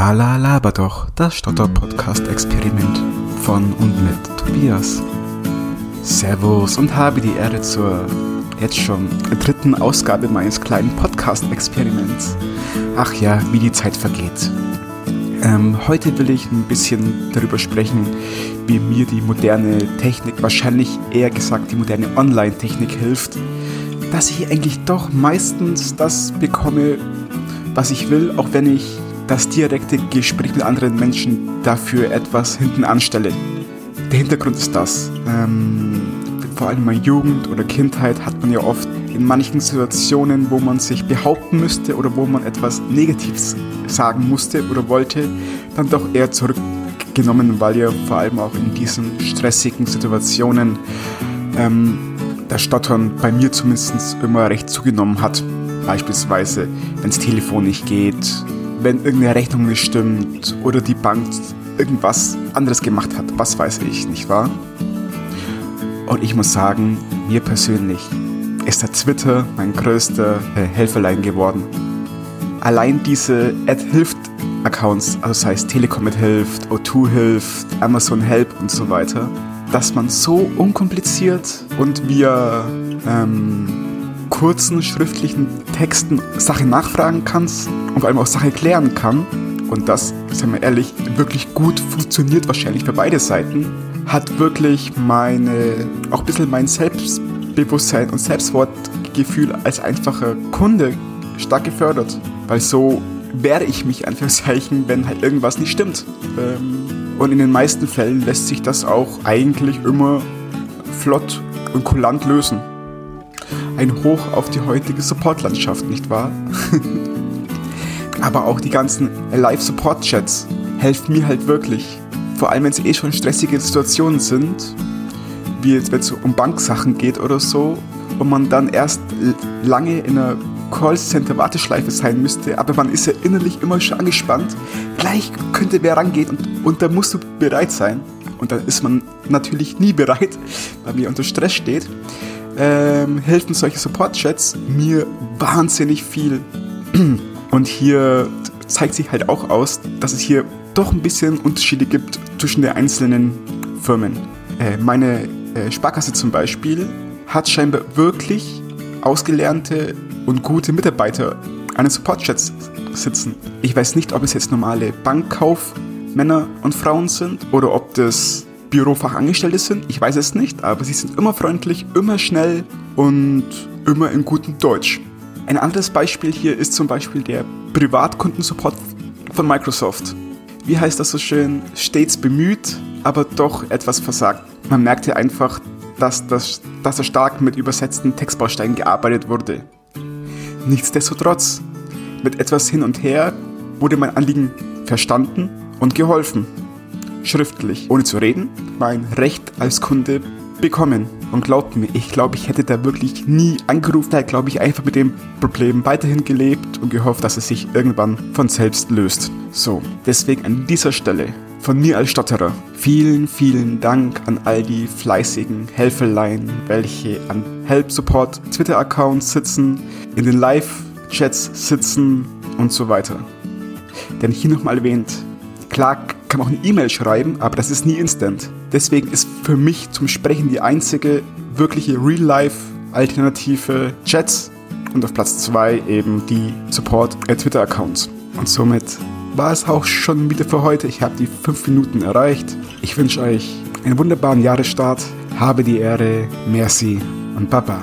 Lala laber doch, das Stotter-Podcast-Experiment von und mit Tobias. Servus und habe die Ehre zur jetzt schon dritten Ausgabe meines kleinen Podcast-Experiments. Ach ja, wie die Zeit vergeht. Ähm, heute will ich ein bisschen darüber sprechen, wie mir die moderne Technik, wahrscheinlich eher gesagt die moderne Online-Technik hilft, dass ich eigentlich doch meistens das bekomme, was ich will, auch wenn ich das direkte Gespräch mit anderen Menschen dafür etwas hinten anstelle. Der Hintergrund ist das. Ähm, vor allem in Jugend oder Kindheit hat man ja oft in manchen Situationen, wo man sich behaupten müsste oder wo man etwas Negatives sagen musste oder wollte, dann doch eher zurückgenommen, weil ja vor allem auch in diesen stressigen Situationen ähm, das Stottern bei mir zumindest immer recht zugenommen hat. Beispielsweise, wenn das Telefon nicht geht, wenn irgendeine Rechnung nicht stimmt oder die Bank irgendwas anderes gemacht hat, was weiß ich, nicht wahr? Und ich muss sagen, mir persönlich ist der Twitter mein größter äh, Helferlein geworden. Allein diese Ad-Hilft-Accounts, also sei es Telekom hilft, O2 hilft, Amazon Help und so weiter, dass man so unkompliziert und via ähm, kurzen schriftlichen Texten Sachen nachfragen kannst und vor allem auch Sachen klären kann. Und das, sagen wir ehrlich, wirklich gut funktioniert wahrscheinlich für beide Seiten, hat wirklich meine, auch ein bisschen mein Selbstbewusstsein und Selbstwortgefühl als einfacher Kunde stark gefördert. Weil so wehre ich mich, Anführungszeichen, wenn halt irgendwas nicht stimmt. Ähm, und in den meisten Fällen lässt sich das auch eigentlich immer flott und kulant lösen ein Hoch auf die heutige Support-Landschaft, nicht wahr? Aber auch die ganzen Live-Support-Chats helfen mir halt wirklich. Vor allem, wenn es eh schon stressige Situationen sind, wie jetzt, wenn es um Banksachen geht oder so, und man dann erst lange in einer Callcenter-Warteschleife sein müsste, aber man ist ja innerlich immer schon angespannt. Gleich könnte wer rangehen und, und da musst du bereit sein. Und dann ist man natürlich nie bereit, weil man unter Stress steht ähm, helfen solche Support-Chats mir wahnsinnig viel. Und hier zeigt sich halt auch aus, dass es hier doch ein bisschen Unterschiede gibt zwischen den einzelnen Firmen. Äh, meine äh, Sparkasse zum Beispiel hat scheinbar wirklich ausgelernte und gute Mitarbeiter an den Support-Chats sitzen. Ich weiß nicht, ob es jetzt normale Bankkaufmänner und Frauen sind oder ob das Bürofachangestellte sind. Ich weiß es nicht, aber sie sind immer freundlich, immer schnell und immer in gutem Deutsch. Ein anderes Beispiel hier ist zum Beispiel der Privatkundensupport von Microsoft. Wie heißt das so schön? Stets bemüht, aber doch etwas versagt. Man merkte einfach, dass, das, dass da stark mit übersetzten Textbausteinen gearbeitet wurde. Nichtsdestotrotz, mit etwas hin und her wurde mein Anliegen verstanden und geholfen schriftlich, ohne zu reden, mein Recht als Kunde bekommen. Und glaubt mir, ich glaube, ich hätte da wirklich nie angerufen, da glaube ich einfach mit dem Problem weiterhin gelebt und gehofft, dass es sich irgendwann von selbst löst. So, deswegen an dieser Stelle von mir als Stotterer vielen, vielen Dank an all die fleißigen Helferlein, welche an Help Support Twitter-Accounts sitzen, in den Live-Chats sitzen und so weiter. Denn hier nochmal erwähnt, klar kann auch eine E-Mail schreiben, aber das ist nie instant. Deswegen ist für mich zum Sprechen die einzige wirkliche Real-Life-Alternative Chats und auf Platz 2 eben die Support-Twitter-Accounts. Und somit war es auch schon wieder für heute. Ich habe die 5 Minuten erreicht. Ich wünsche euch einen wunderbaren Jahresstart. Habe die Ehre, merci und Baba.